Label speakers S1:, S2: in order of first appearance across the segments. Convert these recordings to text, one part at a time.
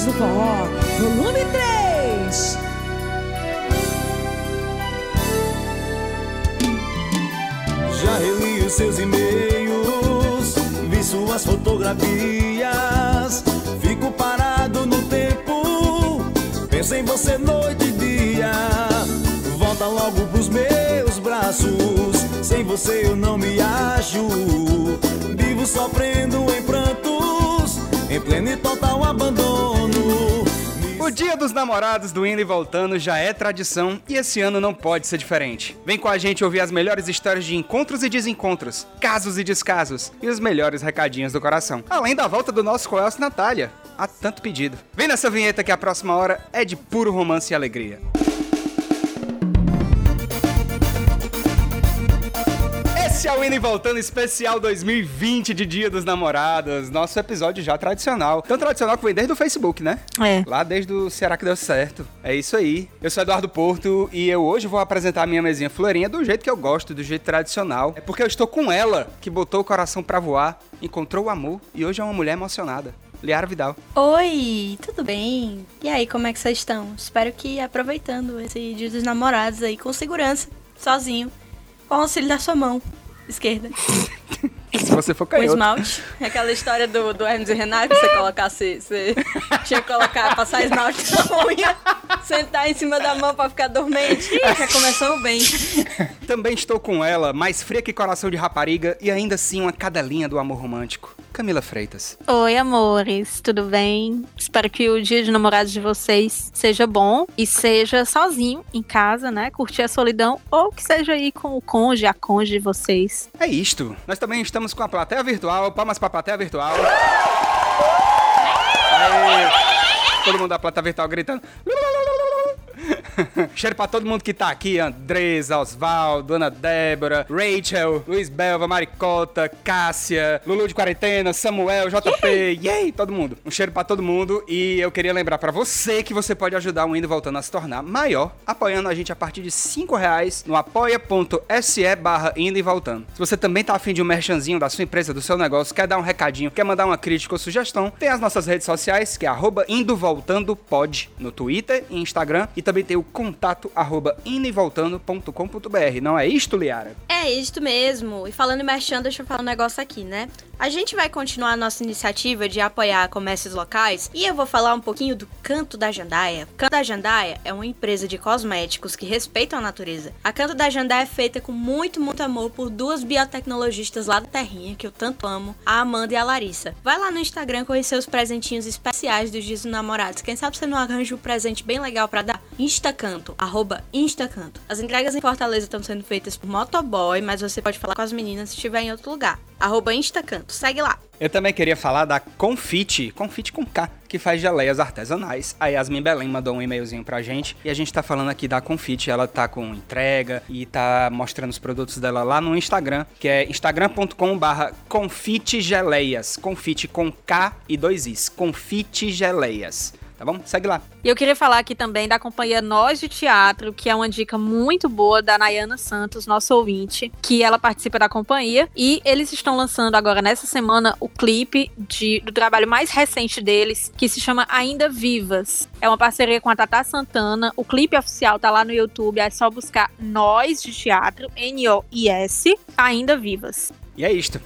S1: Ritmos do Forró, volume 3.
S2: Já reli os seus e-mails, vi suas fotografias. Fico parado no tempo, penso em você noite e dia. Volta logo pros meus braços, sem você eu não me acho. Vivo sofrendo em prantos, em pleno e total abandono.
S3: O Dia dos Namorados do Indo e Voltando já é tradição e esse ano não pode ser diferente. Vem com a gente ouvir as melhores histórias de encontros e desencontros, casos e descasos e os melhores recadinhos do coração. Além da volta do nosso Coelcio Natália. Há tanto pedido. Vem nessa vinheta que a próxima hora é de puro romance e alegria. Esse é o Indo e Voltando especial 2020 de Dia dos Namorados. Nosso episódio já tradicional. Tão tradicional que vem desde o Facebook, né?
S4: É.
S3: Lá desde o Será que deu certo? É isso aí. Eu sou Eduardo Porto e eu hoje vou apresentar a minha mesinha florinha do jeito que eu gosto, do jeito tradicional. É porque eu estou com ela, que botou o coração pra voar, encontrou o amor e hoje é uma mulher emocionada. Liara Vidal.
S4: Oi, tudo bem? E aí, como é que vocês estão? Espero que aproveitando esse dia dos namorados aí com segurança, sozinho, com o auxílio da sua mão esquerda.
S3: Se você for canhoto.
S4: esmalte. Aquela história do, do Hermes e Renato, que você colocasse. Você tinha que colocar, passar esmalte na unha, sentar em cima da mão pra ficar dormente. Já começou bem.
S3: Também estou com ela, mais fria que coração de rapariga e ainda assim uma cadelinha do amor romântico. Camila Freitas.
S5: Oi, amores, tudo bem? Espero que o dia de namorados de vocês seja bom e seja sozinho em casa, né? Curtir a solidão ou que seja aí com o cônjuge, a cônjuge de vocês.
S3: É isto. Nós também estamos com a plateia virtual. Palmas pra plateia virtual. Aê. Todo mundo da plateia virtual gritando. Cheiro pra todo mundo que tá aqui: Andresa, Osvaldo, Ana Débora, Rachel, Luiz Belva, Maricota, Cássia, Lulu de Quarentena, Samuel, JP, yay, todo mundo. Um cheiro pra todo mundo. E eu queria lembrar pra você que você pode ajudar o Indo Voltando a se tornar maior, apoiando a gente a partir de 5 reais no apoia.se barra Indo e Voltando. Se você também tá afim de um merchanzinho da sua empresa, do seu negócio, quer dar um recadinho, quer mandar uma crítica ou sugestão, tem as nossas redes sociais, que é arroba Indo Voltando Pod no Twitter e Instagram, e também tem o contato arroba indoevoltando.com.br. Não é isto, Liara?
S4: É isso mesmo. E falando em merchan, deixa eu falar um negócio aqui, né? A gente vai continuar a nossa iniciativa de apoiar comércios locais e eu vou falar um pouquinho do Canto da Jandaia. Canto da Jandaia é uma empresa de cosméticos que respeitam a natureza. A Canto da Jandaia é feita com muito, muito amor por duas biotecnologistas lá da terrinha que eu tanto amo, a Amanda e a Larissa. Vai lá no Instagram conhecer os presentinhos especiais dos dias dos namorados. Quem sabe você não arranja um presente bem legal pra dar? Instacanto, arroba Instacanto. As entregas em Fortaleza estão sendo feitas por motoboy, mas você pode falar com as meninas se estiver em outro lugar. Arroba Instacanto. Segue lá.
S3: Eu também queria falar da Confite, Confite com K, que faz geleias artesanais. A Yasmin Belém mandou um e-mailzinho pra gente e a gente tá falando aqui da Confite. Ela tá com entrega e tá mostrando os produtos dela lá no Instagram, que é instagram.com/barra Confite Geleias. Confite com K e dois Is. Confite Geleias. Tá bom? Segue lá.
S5: E eu queria falar aqui também da companhia Nós de Teatro, que é uma dica muito boa da Nayana Santos, nosso ouvinte, que ela participa da companhia. E eles estão lançando agora, nessa semana, o clipe de, do trabalho mais recente deles, que se chama Ainda Vivas. É uma parceria com a Tata Santana. O clipe oficial tá lá no YouTube, é só buscar Nós de Teatro, N-O-I-S, Ainda Vivas.
S3: E é isto.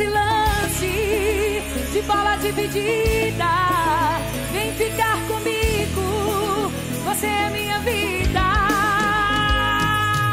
S1: Esse lance de bola dividida. Vem ficar comigo, você é minha vida.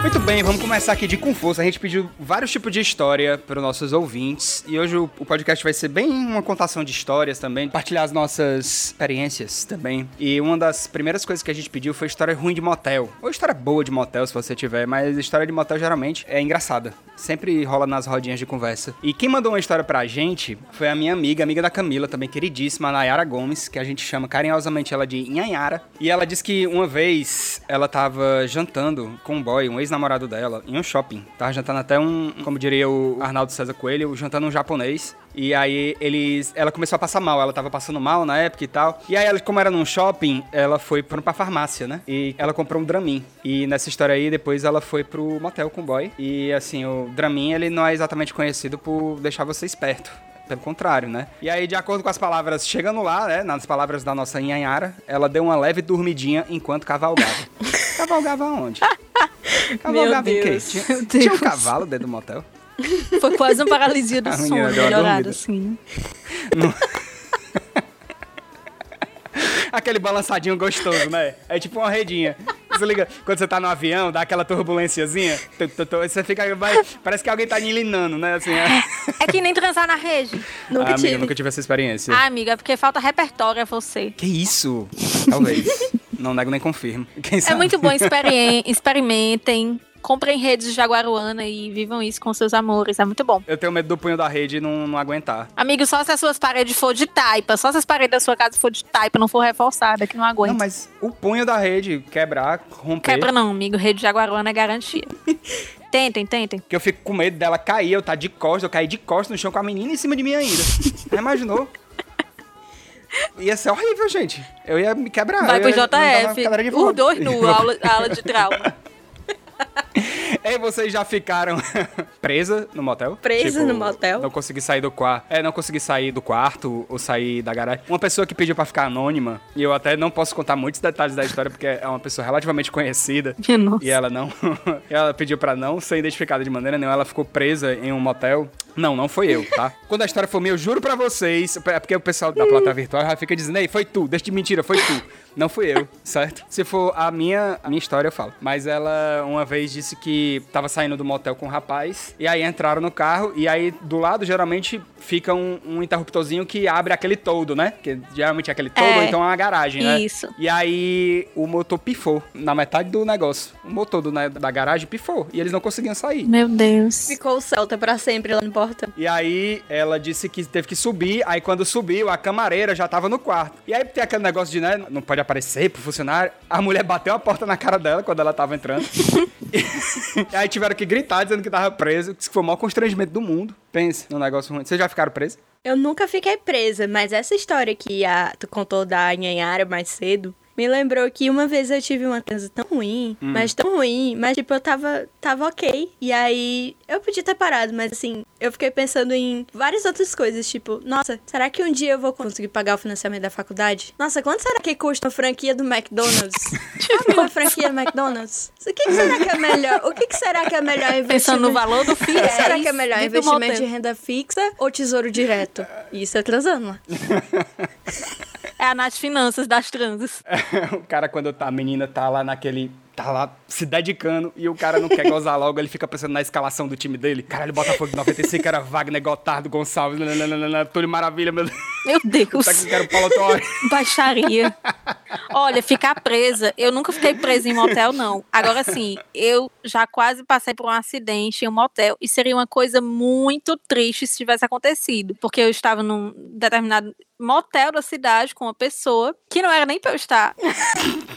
S3: Muito bem, vamos começar aqui de com força. A gente pediu vários tipos de história para os nossos ouvintes e hoje o, podcast vai ser bem uma contação de histórias também, partilhar as nossas experiências também. E uma das primeiras coisas que a gente pediu foi história ruim de motel. Ou história boa de motel, se você tiver, mas história de motel geralmente é engraçada. Sempre rola nas rodinhas de conversa. E quem mandou uma história pra gente foi a minha amiga, amiga da Camila, também queridíssima, Nayara Gomes, que a gente chama carinhosamente ela de Nhanhara. E ela disse que uma vez ela tava jantando com um boy, um ex-namorado dela, em um shopping. Tava jantando até um, como diria o Arnaldo César Coelho, jantando um japonês. E aí eles. Ela começou a passar mal, ela tava passando mal na época e tal. E aí, ela, como era num shopping, ela foi pra, pra farmácia, né? E ela comprou um Dramin. E nessa história aí, depois ela foi pro motel com o boy. E assim, o Dramin, ele não é exatamente conhecido por deixar você esperto. Pelo contrário, né? E aí, de acordo com as palavras, chegando lá, né? Nas palavras da nossa Inhanhara, ela deu uma leve dormidinha enquanto cavalgava. cavalgava onde? Cavalgava em quê? Tinha,
S5: meu
S3: tinha um cavalo dentro do motel?
S5: Foi quase uma paralisia do
S3: A
S5: sono, melhorada, assim, né?
S3: Aquele balançadinho gostoso, né? É tipo uma redinha. Você liga, quando você tá no avião, dá aquela turbulênciazinha, tu, tu, tu, você fica, vai, parece que alguém tá nilinando, né? Assim, é.
S5: É que nem transar na rede.
S4: Nunca
S3: Ah, amiga,
S4: tive.
S3: eu nunca tive essa experiência.
S5: Ah, amiga, é porque falta repertório a você.
S3: Que isso? Talvez. Não nego nem confirmo. Quem
S5: É muito bom, experien- experimentem, comprem redes de Jaguaruana e vivam isso com seus amores, é muito bom.
S3: Eu tenho medo do punho da rede não, não aguentar.
S5: Amigo, só se as suas paredes for de taipa, só se as paredes da sua casa for de taipa, não for reforçada, que não aguenta.
S3: Não, mas o punho da rede quebrar, romper.
S5: Quebra não, amigo, rede de Jaguaruana é garantia. tentem, tentem.
S3: Que eu fico com medo dela cair, eu tá de costas, eu cair de costas no chão com a menina em cima de mim ainda. Já imaginou? Ia ser horrível, gente. Eu ia me quebrar.
S5: Vai pro JF, os
S3: rodas.
S5: dois nu, aula, aula de trauma.
S3: Ei, vocês já ficaram presa no motel? Tipo,
S4: Presa no motel?
S3: Não consegui sair do quarto. É, não consegui sair do quarto ou sair da garagem. Uma pessoa que pediu pra ficar anônima, e eu até não posso contar muitos detalhes da história porque é uma pessoa relativamente conhecida.
S5: Nossa.
S3: E ela não. ela pediu pra não ser identificada de maneira nenhuma. Ela ficou presa em um motel. Não, não foi eu, tá? Quando a história for minha, eu juro pra vocês. É porque o pessoal da plateia virtual já fica dizendo, ei, foi tu, deixa de mentira, foi tu. Não fui eu, certo? Se for a minha, a minha história, eu falo. Mas ela uma vez disse que tava saindo do motel com um rapaz. E aí entraram no carro. E aí do lado, geralmente, fica um, um interruptorzinho que abre aquele toldo, né? Que geralmente é aquele toldo,
S5: É.
S3: ou então é uma garagem, né?
S5: Isso.
S3: E aí o motor pifou na metade do negócio. O motor do, né, da garagem pifou. E eles não conseguiam sair.
S5: Meu Deus.
S4: Ficou o Celta pra sempre lá no portão.
S3: E aí ela disse que teve que subir. Aí quando subiu, a camareira já tava no quarto. E aí tem aquele negócio de, né? Não pode aparecer pro funcionário. A mulher bateu a porta na cara dela quando ela tava entrando. aí tiveram que gritar dizendo que tava preso. Que foi o maior constrangimento do mundo. Pense num negócio ruim. Vocês já ficaram presos?
S4: Eu nunca fiquei presa, mas essa história que a, tu contou da Nhanhara mais cedo me lembrou que uma vez eu tive uma transa tão ruim, mas tão ruim, mas tipo, eu tava, tava ok. E aí eu podia ter parado, mas assim, eu fiquei pensando em várias outras coisas, tipo, nossa, será que um dia eu vou conseguir pagar o financiamento da faculdade? Nossa, quanto será que custa uma franquia do McDonald's? Sabe uma franquia do McDonald's? O que, que será que é melhor? O que, que será que é melhor investimento?
S5: Pensando no valor do filho,
S4: que será que é melhor? Investimento de renda fixa ou tesouro direto? Isso é transando lá.
S5: É a Finanças das transas.
S3: o cara, quando tá- a menina tá lá naquele. Tá lá se dedicando e o cara não quer gozar logo, ele fica pensando na escalação do time dele. Caralho, Botafogo de 95 era Wagner, Gotardo, Gonçalves, nananana, Túlio Maravilha, meu Deus.
S5: Meu Deus.
S3: Tá que Paulo.
S5: Baixaria. Olha, ficar presa. Eu nunca fiquei presa em motel, não. Agora sim, eu já quase passei por um acidente em um motel e seria uma coisa muito triste se tivesse acontecido. Porque eu estava num determinado motel da cidade com uma pessoa que não era nem pra eu estar.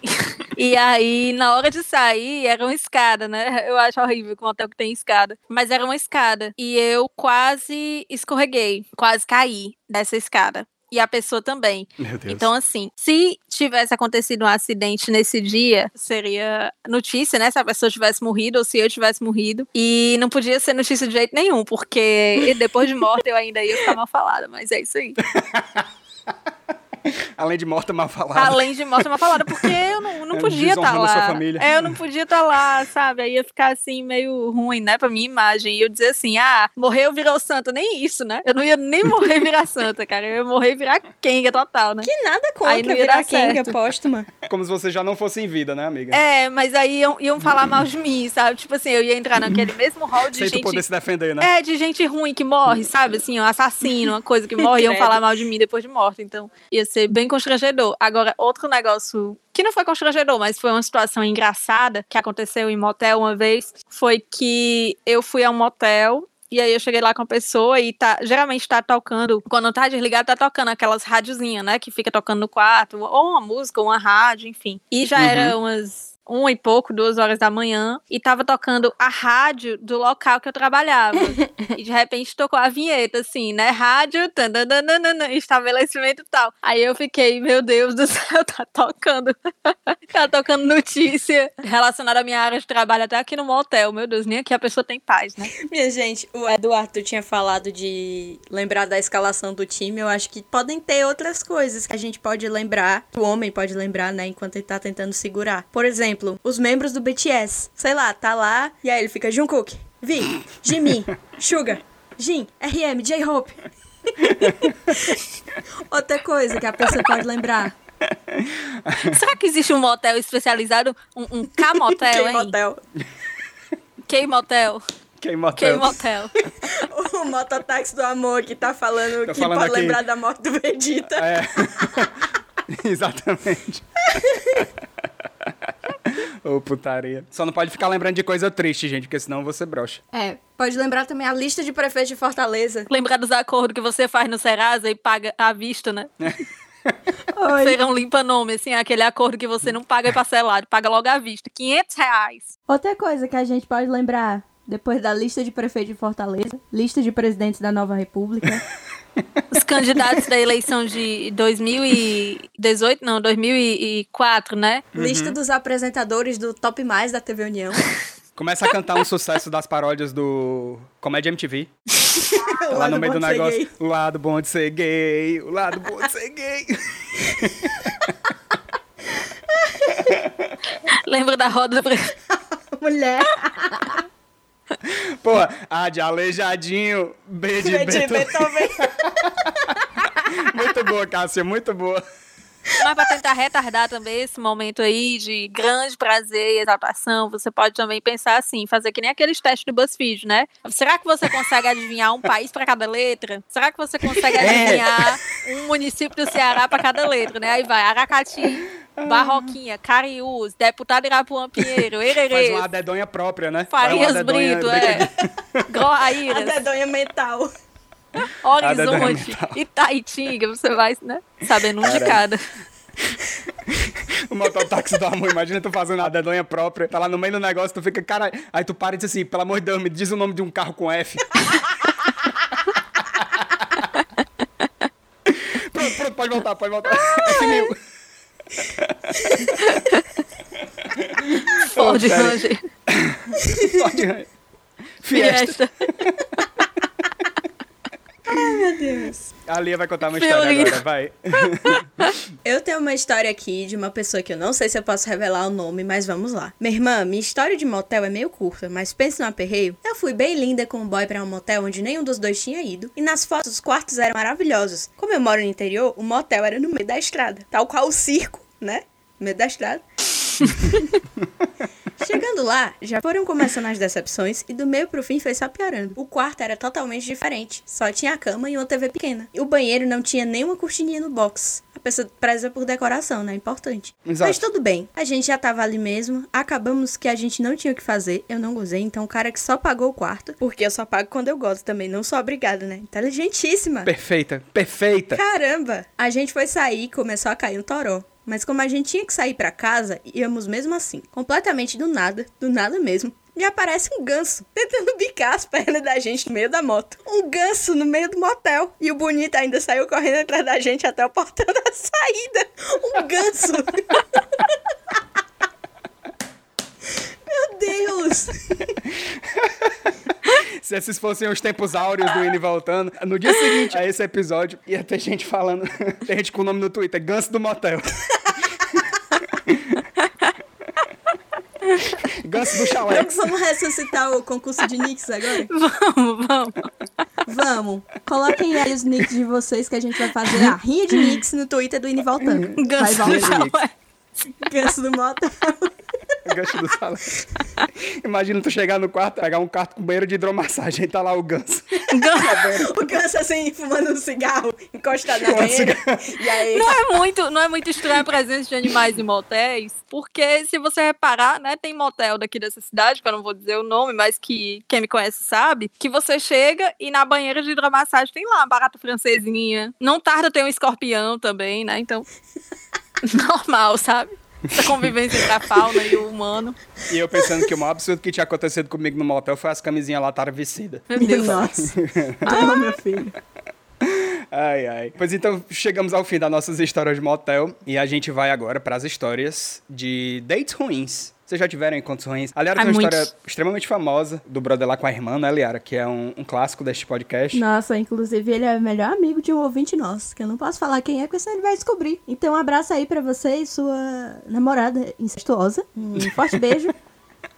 S5: E aí, na hora de sair, era uma escada, né? Eu acho horrível que um hotel que tem escada. Mas era uma escada. E eu quase escorreguei, quase caí dessa escada. E a pessoa também.
S3: Meu Deus.
S5: Então, assim, se tivesse acontecido um acidente nesse dia, seria notícia, né? Se a pessoa tivesse morrido ou se eu tivesse morrido. E não podia ser notícia de jeito nenhum, porque depois de morta eu ainda ia ficar mal falada. Mas é isso aí.
S3: Além de morta mal falada.
S5: Além de morta mal falada, porque eu não, não
S3: É,
S5: podia estar
S3: sua
S5: lá.
S3: família.
S5: É, eu não podia estar lá, sabe? Aí ia ficar assim, meio ruim, né, pra minha imagem. E eu dizer assim, ah, morreu, virou santa. Nem isso, né? Eu não ia nem morrer e virar santa, cara. Eu ia morrer e virar Kenga total, né?
S4: Que nada
S5: Aí
S4: contra
S5: não ia
S4: virar Kenga póstuma.
S3: Como se você já não fosse em vida, né, amiga?
S5: É, mas aí iam, iam falar mal de mim, sabe? Tipo assim, eu ia entrar naquele mesmo hall de
S3: Sem
S5: gente.
S3: poder se defender, né?
S5: É, de gente ruim que morre, sabe? Assim, um assassino, uma coisa que morre, iam falar mal de mim depois de morta. Então, ia ser bem constrangedor. Agora, outro negócio que não foi constrangedor, mas foi uma situação engraçada que aconteceu em motel uma vez, foi que eu fui a um motel. E aí eu cheguei lá com a pessoa e tá, geralmente tá tocando, quando tá desligado, tá tocando aquelas rádiozinhas, né? Que fica tocando no quarto, ou uma música, ou uma rádio, enfim. E já
S3: Uhum.
S5: era umas uma e pouco, duas horas da manhã, e tava tocando a rádio do local que eu trabalhava. e de repente tocou a vinheta, assim, né? Rádio, tandanana, estabelecimento tal. Aí eu fiquei, meu Deus do céu, tá tocando. tá tocando notícia relacionada à minha área de trabalho, até aqui no motel. Meu Deus, nem aqui a pessoa tem paz, né?
S4: Minha gente, o Eduardo tinha falado de lembrar da escalação do time. Eu acho que podem ter outras coisas que a gente pode lembrar, o homem pode lembrar, né, enquanto ele tá tentando segurar. Por exemplo, os membros do BTS. Sei lá, tá lá e aí ele fica Jungkook, V, Jimin, Sugar, Jin, RM, J-Hope. Outra coisa que a pessoa pode lembrar.
S5: Será que existe um motel especializado? Um, um K-motel, hein?
S4: K-Motel.
S5: K-motel.
S3: K-Motel.
S5: K-motel.
S4: O mototáxi do amor que tá falando que
S3: falando
S4: pode
S3: aqui.
S4: lembrar da morte do Vegeta.
S3: É. Exatamente. Ô, putaria. Só não pode ficar lembrando de coisa triste, gente, porque senão você brocha.
S4: É, pode lembrar também a lista de prefeitos de Fortaleza.
S5: Lembrar dos acordos que você faz no Serasa e paga à vista, né?
S4: Oi.
S5: Feirão limpa nome, assim, aquele acordo que você não paga parcelado, paga logo à vista. 500 reais.
S1: Outra coisa que a gente pode lembrar, depois da lista de prefeitos de Fortaleza, lista de presidentes da nova república.
S5: Os candidatos da eleição de 2018, não, 2004, né?
S4: Lista dos apresentadores do Top Mais da TV União.
S3: Começa a cantar um sucesso das paródias do Comédia MTV.
S4: O
S3: lá no meio do negócio.
S4: gay.
S3: O lado bom de ser gay. O lado bom de ser gay.
S5: Lembra da roda do
S4: Mulher.
S3: Pô, A de aleijadinho. B de
S4: De
S3: Beto.
S4: Beethoven.
S3: Muito boa, Cássia, muito boa.
S5: Mas para tentar retardar também esse momento aí de grande prazer e exaltação, você pode também pensar assim, fazer que nem aqueles testes do BuzzFeed, né? Será que você consegue adivinhar um país para cada letra? Será que você consegue adivinhar um município do Ceará para cada letra, né? Aí vai Aracati, Barroquinha, Cariús, Deputado Irapuã Pinheiro,
S3: Faz
S5: Ererê,
S3: uma dedonha própria, né? Faz uma
S5: Farias Brito, é.
S4: A
S5: Groaíras,
S4: dedonha mental.
S5: Horizonte. Itaitinga, você vai, né? Sabendo um de cada.
S3: O mototáxi do amor, imagina tu fazendo a dedonha própria, tá lá no meio do negócio, tu fica, cara, aí tu para e diz assim, pelo amor de Deus, me diz o nome de um carro com F. pronto, pronto, pode voltar, pode voltar. F1000.
S5: Ford
S3: sério.
S5: Ranger,
S3: Pode. Fiesta.
S5: Fiesta.
S3: A Lia vai contar uma história agora, vai.
S4: Eu tenho uma história aqui de uma pessoa que eu não sei se eu posso revelar o nome, mas vamos lá. Minha irmã, minha história de motel é meio curta, mas pense no aperreio. Eu fui bem linda com um boy pra um motel onde nenhum dos dois tinha ido, e nas fotos os quartos eram maravilhosos. Como eu moro no interior, o motel era no meio da estrada, tal qual o circo, né? No meio da estrada. Chegando lá, já foram começando as decepções e do meio pro fim foi só piorando. O quarto era totalmente diferente, só tinha a cama e uma TV pequena. E o banheiro não tinha nenhuma cortininha no box. A pessoa preza por decoração, né? Importante.
S3: Exato.
S4: Mas tudo bem, a gente já tava ali mesmo, acabamos que a gente não tinha o que fazer, eu não gozei, então o cara que só pagou o quarto, porque eu só pago quando eu gosto também, não sou obrigada, né? Inteligentíssima.
S3: Perfeita, perfeita.
S4: Caramba! A gente foi sair e começou a cair um toró. Mas como a gente tinha que sair pra casa, íamos mesmo assim. Completamente do nada, do nada mesmo. E aparece um ganso tentando bicar as pernas da gente no meio da moto. Um ganso no meio do motel. E o bonito ainda saiu correndo atrás da gente até o portão da saída. Um ganso. Meu Deus!
S3: Se esses fossem os tempos áureos do Indo e Voltando, no dia seguinte a esse episódio, ia ter gente falando, tem gente com o nome no Twitter, Ganso do Motel. Ganso do
S4: Vamos,
S3: Chalex.
S4: vamos ressuscitar o concurso de Nix agora?
S5: Vamos, vamos.
S4: Vamos. Coloquem aí os nicks de vocês que a gente vai fazer a rinha de nicks no Twitter do Ine Voltando. Vai
S5: Ganso do. Chalex.
S4: Ganso do motel.
S3: Ganso do Chalex. Imagina tu chegar no quarto, pegar um quarto com banheiro de hidromassagem e tá lá o Ganso.
S4: O ganso assim, fumando um cigarro, encostado na
S3: Fumando
S4: banheira. E aí,
S5: Não é muito, não é muito estranha a presença de animais em motéis, porque se você reparar, né, tem motel daqui dessa cidade, que eu não vou dizer o nome, mas que quem me conhece sabe, que você chega e na banheira de hidromassagem tem lá uma barata francesinha. Não tarda ter um escorpião também, né? Então, normal, sabe? Essa convivência entre a fauna e o humano.
S3: E eu pensando que o maior absurdo que tinha acontecido comigo no motel foi as camisinhas lá estarem vicidas.
S5: Meu Deus.
S6: Nossa. Ah, meu filho.
S3: Ai, ai. Pois então, chegamos ao fim das nossas histórias de motel e a gente vai agora para as histórias de dates ruins. Vocês já tiveram encontros ruins? A Liara tem uma
S5: muitos.
S3: história extremamente famosa do brother lá com a irmã, né, Liara? Que é um, um clássico deste podcast.
S6: Nossa, inclusive ele é o melhor amigo de um ouvinte nosso, que eu não posso falar quem é, porque senão ele vai descobrir. Então, um abraço aí pra você e sua namorada incestuosa. Um forte beijo.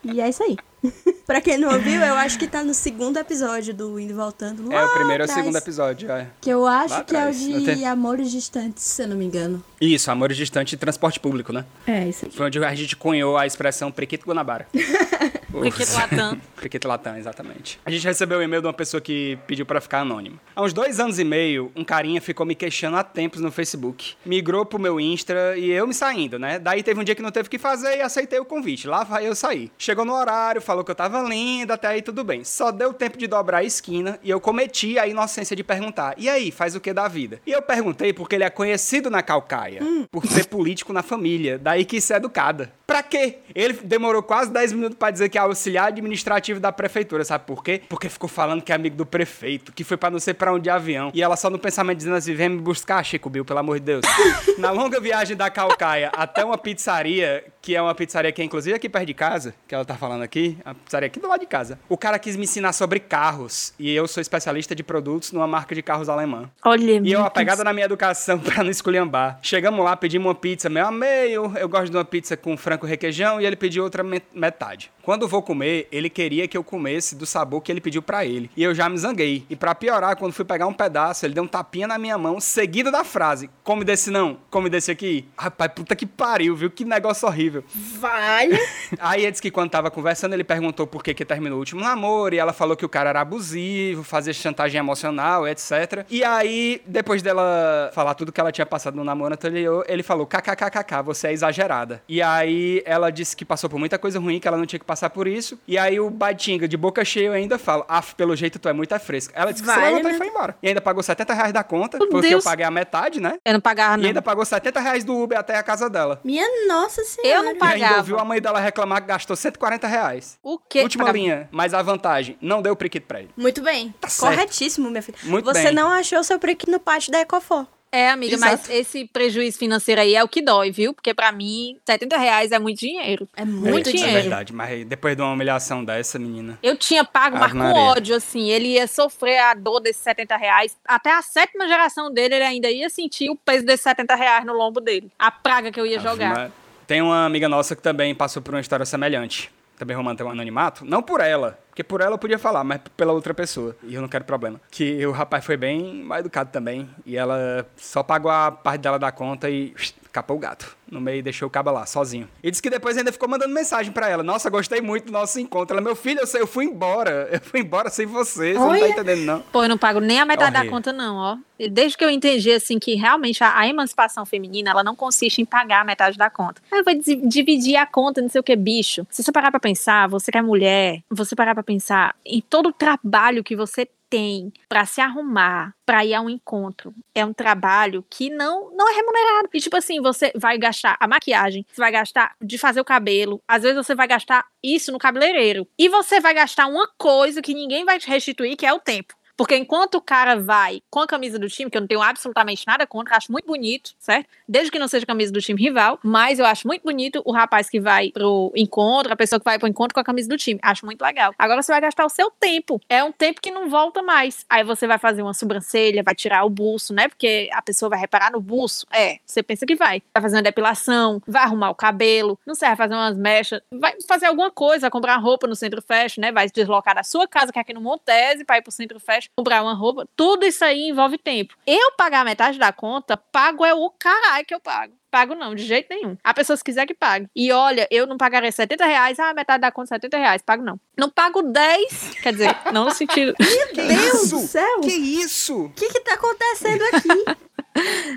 S6: e é isso aí. pra quem não ouviu, eu acho que tá no segundo episódio do Indo e Voltando.
S3: É o primeiro e o
S6: atrás,
S3: segundo episódio, é.
S6: Que eu acho
S3: Lá
S6: que é o
S3: atrás.
S6: de
S3: tem-
S6: Amores Distantes, se eu não me engano.
S3: Isso, Amores Distante e Transporte Público, né?
S6: É, isso aí.
S3: Foi onde a gente cunhou a expressão Prequito Guanabara.
S5: Brinquedo Latam.
S3: Cricket Latam, exatamente. A gente recebeu um e-mail de uma pessoa que pediu pra ficar anônima. Há uns dois anos e meio, um carinha ficou me queixando há tempos no Facebook. Migrou pro meu Insta e eu me saindo, né? Daí teve um dia que não teve o que fazer e aceitei o convite. Lá vai eu sair. Chegou no horário, falou que eu tava linda, até aí tudo bem. Só deu tempo de dobrar a esquina e eu cometi a inocência de perguntar: e aí, faz o que da vida? E eu perguntei porque ele é conhecido na Calcaia, por ser político na família. Daí que isso é educada. Pra quê? Ele demorou quase 10 minutos pra dizer que é auxiliar administrativo da prefeitura, sabe por quê? Porque ficou falando que é amigo do prefeito, que foi pra não sei pra onde de avião. E ela só no pensamento dizendo assim: vem me buscar, Chico Bill, pelo amor de Deus. Na longa viagem da Calcaia até uma pizzaria, que é uma pizzaria que é inclusive aqui perto de casa, que ela tá falando aqui, a pizzaria aqui do lado de casa. O cara quis me ensinar sobre carros. E eu sou especialista de produtos numa marca de carros alemã.
S5: Olha,
S3: E eu, apegada na minha educação pra não esculhambar. Chegamos lá, pedimos uma pizza, meu amei, eu, eu gosto de uma pizza com frango requeijão e ele pediu outra me- metade. Quando eu vou comer, ele queria que eu comesse do sabor que ele pediu pra ele. E eu já me zanguei. E pra piorar, quando fui pegar um pedaço, ele deu um tapinha na minha mão, seguido da frase: Come desse não, come desse aqui. Rapaz, puta que pariu, viu? Que negócio horrível.
S6: Vale.
S3: Aí ele disse que quando tava conversando, ele perguntou por que, que terminou o último namoro, e ela falou que o cara era abusivo, fazia chantagem emocional, etc. E aí, depois dela falar tudo que ela tinha passado no namoro anterior, ele falou: kkkk, você é exagerada. E aí ela disse que passou por muita coisa ruim, que ela não tinha que passar por isso. E aí o Baitinga, de boca cheia, ainda fala: af, pelo jeito tu é muito fresca. Ela disse que se levantou
S6: né?
S3: e foi embora. E ainda pagou 70 reais da conta,
S5: Meu
S3: porque
S5: Deus.
S3: eu paguei a metade, né?
S5: Eu não pagava,
S3: E
S5: não.
S3: ainda pagou 70 reais do Uber até a casa dela.
S6: Minha nossa senhora.
S5: Eu não
S3: E ainda
S5: pagava.
S3: ouviu a mãe dela reclamar que gastou 140 reais.
S5: O quê?
S3: Última
S5: Pagava-
S3: linha, mas a vantagem, não deu priquito pra ele.
S6: Muito bem.
S3: Tá.
S6: Corretíssimo, minha filha.
S3: Muito
S6: Você
S3: bem.
S6: não achou seu prequito no pátio da Ecofor.
S5: É, amiga,
S3: Exato.
S5: mas esse prejuízo financeiro aí é o que dói, viu? Porque pra mim, 70 reais é muito dinheiro.
S6: É muito
S3: é,
S6: dinheiro.
S3: É verdade, mas depois de uma humilhação dessa, menina.
S5: Eu tinha pago, mas com ódio, assim. Ele ia sofrer a dor desses 70 reais. Até a sétima geração dele, ele ainda ia sentir o peso desses 70 reais no lombo dele. A praga que eu ia jogar.
S3: Tem uma amiga nossa que também passou por uma história semelhante. Também manter um anonimato. Não por ela, porque por ela eu podia falar, mas pela outra pessoa. E eu não quero problema. Que o rapaz foi bem educado também. E ela só pagou a parte dela da conta e capou o gato. No meio e deixou o cabo lá, sozinho. E disse que depois ainda ficou mandando mensagem pra ela. Nossa, gostei muito do nosso encontro. Ela, meu filho, eu, sei, eu fui embora. Eu fui embora sem você. Você não tá entendendo, não.
S5: Pô, eu não pago nem a metade da
S3: Horrível.
S5: conta, não, ó. Desde que eu entendi, assim, que realmente a, a emancipação feminina, ela não consiste em pagar a metade da conta. Ah, eu vou di- dividir a conta, não sei o que, bicho. Se você parar pra pensar, você que é mulher, você parar pra pensar em todo o trabalho que você tem pra se arrumar, pra ir a um encontro, é um trabalho que não não é remunerado. E tipo assim, você vai gastar a maquiagem, você vai gastar de fazer o cabelo, às vezes você vai gastar isso no cabeleireiro. E você vai gastar uma coisa que ninguém vai te restituir, que é o tempo. Porque enquanto o cara vai com a camisa do time, que eu não tenho absolutamente nada contra, acho muito bonito, certo? Desde que não seja camisa do time rival, mas eu acho muito bonito o rapaz que vai pro encontro, a pessoa que vai pro encontro com a camisa do time. Acho muito legal. Agora você vai gastar o seu tempo. É um tempo que não volta mais. Aí você vai fazer uma sobrancelha, vai tirar o buço, né? Porque a pessoa vai reparar no buço. É, você pensa que vai. Vai fazer uma depilação, vai arrumar o cabelo, não sei, vai fazer umas mechas, vai fazer alguma coisa, comprar roupa no centro fashion, né? Vai se deslocar da sua casa, que é aqui no Montese, pra ir pro centro fashion, comprar uma roupa. Tudo isso aí envolve tempo. Eu pagar metade da conta, pago é o caralho que eu pago. Pago não, de jeito nenhum. A pessoa se quiser que pague. E olha, eu não pagaria 70 reais, ah, metade da conta 70 reais. Pago não. Não pago 10, quer dizer, não no sentido.
S3: Que
S6: Deus
S3: isso?
S6: do céu.
S3: Que isso?
S6: O que que tá acontecendo aqui?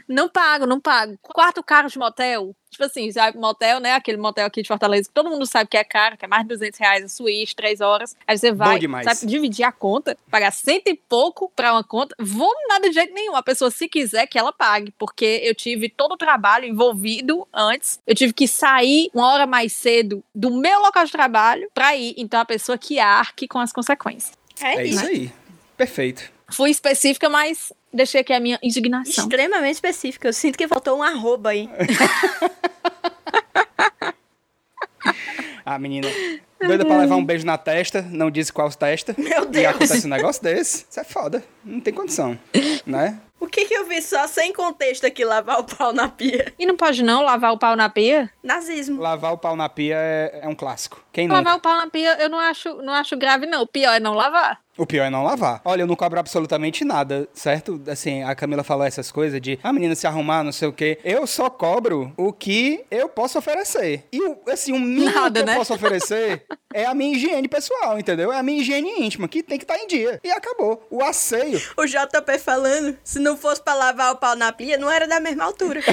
S5: Não pago, não pago. Quarto caro de motel. Tipo assim, sabe, motel, né? Aquele motel aqui de Fortaleza que todo mundo sabe que é caro, que é mais de 200 reais a suíte, três horas. Aí você vai,
S3: demais.
S5: sabe, dividir a conta, pagar cento e pouco pra uma conta. Vou nada de jeito nenhum. A pessoa, se quiser, que ela pague. Porque eu tive todo o trabalho envolvido antes. Eu tive que sair uma hora mais cedo do meu local de trabalho pra ir. Então a pessoa que arque com as consequências.
S4: É,
S3: É
S4: isso.
S3: isso aí. Perfeito.
S5: Fui específica, mas deixei aqui a minha indignação.
S4: Extremamente específico. Eu sinto que faltou um arroba aí.
S3: A menina doida pra levar um beijo na testa, não disse qual testa.
S4: Meu
S3: E
S4: Deus.
S3: acontece um negócio desse. Isso é foda. Não tem condição. Né?
S4: O que que eu vi só sem contexto aqui, lavar o pau na pia?
S5: E não pode não lavar o pau na pia?
S4: Nazismo.
S3: Lavar o pau na pia é, é um clássico. Quem nunca?
S5: Lavar o pau na pia eu não acho, não acho grave, não. O pior é não lavar.
S3: O pior é não lavar. Olha, eu não cobro absolutamente nada, certo? Assim, a Camila falou essas coisas de a menina se arrumar, não sei o quê. Eu só cobro o que eu posso oferecer. E, o- assim, o mínimo
S5: Nada,
S3: que
S5: né?
S3: eu posso oferecer é a minha higiene pessoal, entendeu? É a minha higiene íntima, que tem que estar em dia. E acabou. O asseio.
S4: O JP falando, se não fosse pra lavar o pau na pia, não era da mesma altura.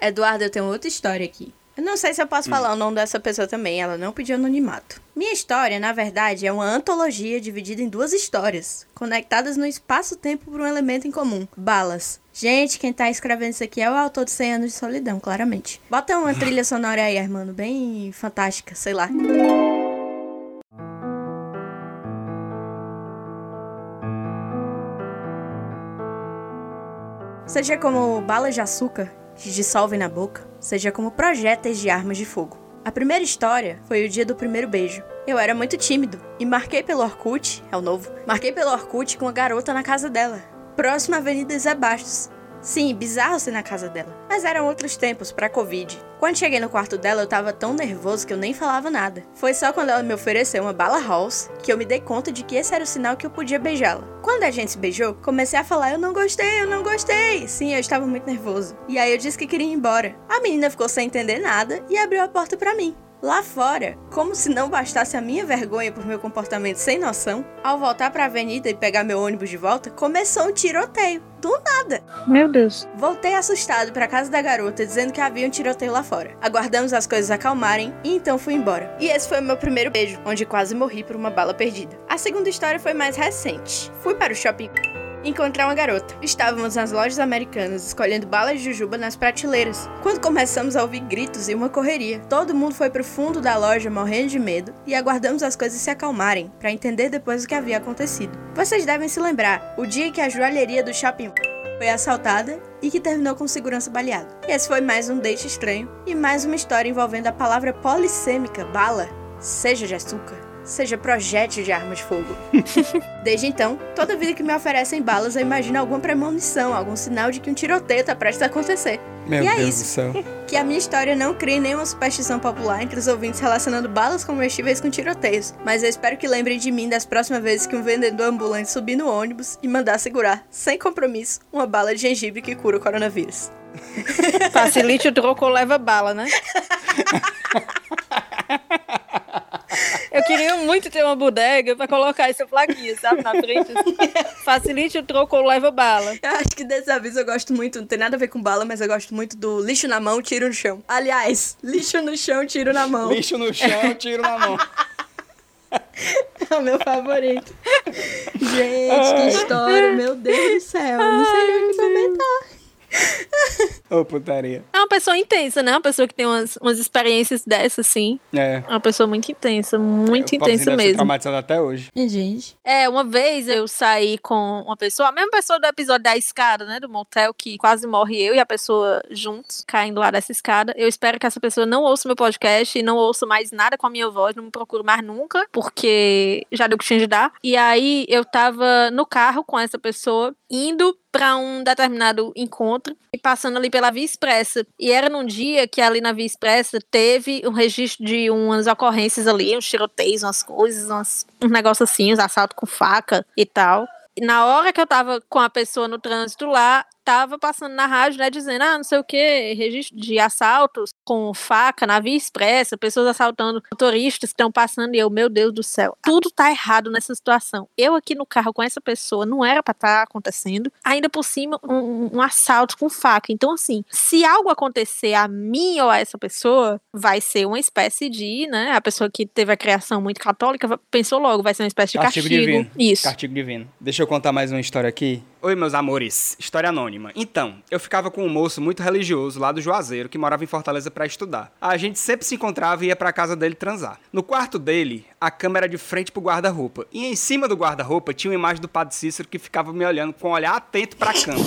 S4: Eduardo, eu tenho outra história aqui. Eu não sei se eu posso falar o nome dessa pessoa também, ela não pediu anonimato. Minha história, na verdade, é uma antologia dividida em duas histórias, conectadas no espaço-tempo por um elemento em comum: balas. Gente, quem tá escrevendo isso aqui é o autor de 100 anos de solidão, claramente. Bota uma trilha sonora aí, Armando, bem fantástica, sei lá. Seja como balas de açúcar que dissolvem na boca, seja como projéteis de armas de fogo. A primeira história foi o dia do primeiro beijo. Eu era muito tímido e marquei pelo Orkut, é o novo, marquei pelo Orkut com uma garota na casa dela, próxima à Avenida Zé Bastos. Sim, bizarro ser na casa dela. Mas eram outros tempos, pra Covid. Quando cheguei no quarto dela, eu tava tão nervoso que eu nem falava nada. Foi só quando ela me ofereceu uma bala Halls que eu me dei conta de que esse era o sinal que eu podia beijá-la. Quando a gente se beijou, comecei a falar: Eu não gostei, eu não gostei. Sim, eu estava muito nervoso. E aí eu disse que queria ir embora. A menina ficou sem entender nada e abriu a porta pra mim. Lá fora, como se não bastasse a minha vergonha por meu comportamento sem noção, ao voltar pra avenida e pegar meu ônibus de volta, começou um tiroteio. Do nada.
S5: Meu Deus.
S4: Voltei assustado pra casa da garota, dizendo que havia um tiroteio lá fora. Aguardamos as coisas acalmarem e então fui embora. E esse foi o meu primeiro beijo, onde quase morri por uma bala perdida. A segunda história foi mais recente. Fui para o shopping encontrar uma garota. Estávamos nas lojas americanas escolhendo balas de jujuba nas prateleiras, quando começamos a ouvir gritos e uma correria. Todo mundo foi pro fundo da loja morrendo de medo e aguardamos as coisas se acalmarem para entender depois o que havia acontecido. Vocês devem se lembrar, o dia que a joalheria do shopping foi assaltada e que terminou com segurança baleado. Esse foi mais um date estranho e mais uma história envolvendo a palavra polissêmica, bala, seja de açúcar, seja projétil de arma de fogo. Desde então, toda vida que me oferecem balas, eu imagino alguma premonição, algum sinal de que um tiroteio tá prestes a acontecer.
S3: Meu
S4: E é
S3: Deus
S4: isso.
S3: do céu.
S4: Que a minha história não crie nenhuma superstição popular entre os ouvintes relacionando balas comestíveis com tiroteios, mas eu espero que lembrem de mim das próximas vezes que um vendedor ambulante subir no ônibus e mandar segurar, sem compromisso, uma bala de gengibre que cura o coronavírus.
S5: Facilite o troco ou leva bala, né? Eu queria muito ter uma bodega pra colocar essa plaquinha, sabe, na frente. Facilite o troco ou leva bala.
S4: Eu acho que desse aviso eu gosto muito, não tem nada a ver com bala, mas eu gosto muito do lixo na mão, tiro no chão. Aliás, lixo no chão, tiro na mão.
S3: Lixo no chão, tiro na mão.
S4: É o meu favorito. Gente, que história, meu Deus do céu. Não sei nem o que comentar.
S3: Ô, putaria.
S5: É uma pessoa intensa, né? Uma pessoa que tem umas, umas experiências dessas, assim.
S3: É.
S5: É uma pessoa muito intensa, muito intensa
S3: deve
S5: mesmo.
S3: traumatizado até hoje.
S6: E, gente,
S5: É, uma vez eu saí com uma pessoa, a mesma pessoa do episódio da escada, né? Do motel, que quase morre eu e a pessoa juntos, caindo lá dessa escada. Eu espero que essa pessoa não ouça meu podcast e não ouça mais nada com a minha voz, não me procure mais nunca, porque já deu o que tinha de dar. E aí eu tava no carro com essa pessoa, indo pra um determinado encontro e passando ali pela Via Expressa. E era num dia que ali na Via Expressa teve um registro de umas ocorrências ali, uns tiroteios, umas coisas, umas, uns negócios assim, uns assaltos com faca e tal. E na hora que eu tava com a pessoa no trânsito lá, tava passando na rádio, né, dizendo, ah, não sei o que, registro de assaltos com faca na via expressa, pessoas assaltando motoristas que estão passando, e eu, meu Deus do céu, tudo tá errado nessa situação. Eu aqui no carro com essa pessoa, não era pra estar tá acontecendo, ainda por cima, um, um assalto com faca. Então, assim, se algo acontecer a mim ou a essa pessoa, vai ser uma espécie de, né, a pessoa que teve a criação muito católica, pensou logo, vai ser uma espécie de castigo.
S3: Castigo divino.
S5: Isso.
S3: Castigo divino. Deixa eu contar mais uma história aqui. Oi, meus amores. História anônima. Então, eu ficava com um moço muito religioso lá do Juazeiro que morava em Fortaleza para estudar. A gente sempre se encontrava e ia pra casa dele transar. No quarto dele, a cama era de frente pro guarda-roupa. E em cima do guarda-roupa tinha uma imagem do Padre Cícero que ficava me olhando com um olhar atento pra cama.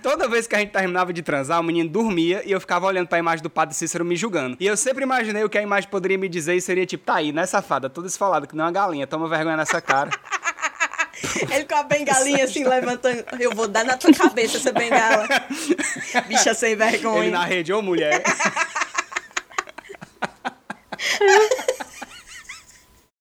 S3: Toda vez que a gente terminava de transar, o menino dormia e eu ficava olhando pra imagem do Padre Cícero me julgando. E eu sempre imaginei o que a imagem poderia me dizer e seria tipo, tá aí, né, safada? Toda esfolada, que não é uma galinha, toma vergonha nessa cara.
S4: Ele com a bengalinha assim, levantando. Eu vou dar na tua cabeça essa bengala. Bicha sem vergonha.
S3: Ele na rede, ô mulher.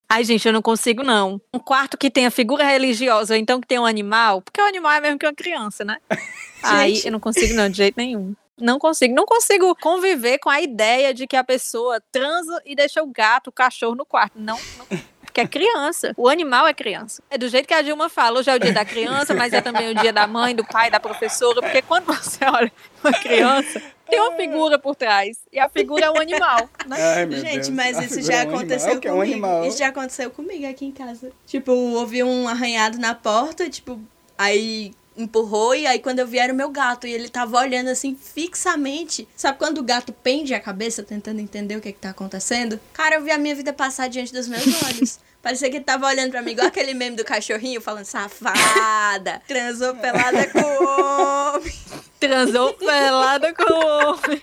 S5: Ai, gente, eu não consigo, não. Um quarto que tenha figura religiosa, ou então que tenha um animal, porque o animal é mesmo que uma criança, né? Aí eu não consigo, não, de jeito nenhum. Não consigo. Não consigo conviver com a ideia de que a pessoa transa e deixa o gato, o cachorro no quarto. Não, não porque é criança. O animal é criança. É do jeito que a Dilma fala, hoje é o dia da criança, mas é também o dia da mãe, do pai, da professora, porque quando você olha uma criança, tem uma figura por trás. E a figura é um animal. Né?
S3: Ai,
S4: Gente,
S3: Deus.
S4: mas
S3: A
S4: isso já
S3: é um
S4: aconteceu
S3: animal, que é um
S4: comigo.
S3: animal.
S4: Isso já aconteceu comigo aqui em casa. Tipo, houve um arranhado na porta, tipo, aí empurrou e aí quando eu vi era o meu gato e ele tava olhando assim fixamente. Sabe quando o gato pende a cabeça tentando entender o que que tá acontecendo? Cara, eu vi a minha vida passar diante dos meus olhos. Parecia que ele tava olhando pra mim igual aquele meme do cachorrinho falando safada, transou pelada com o homem.
S5: Transou pelada com o homem.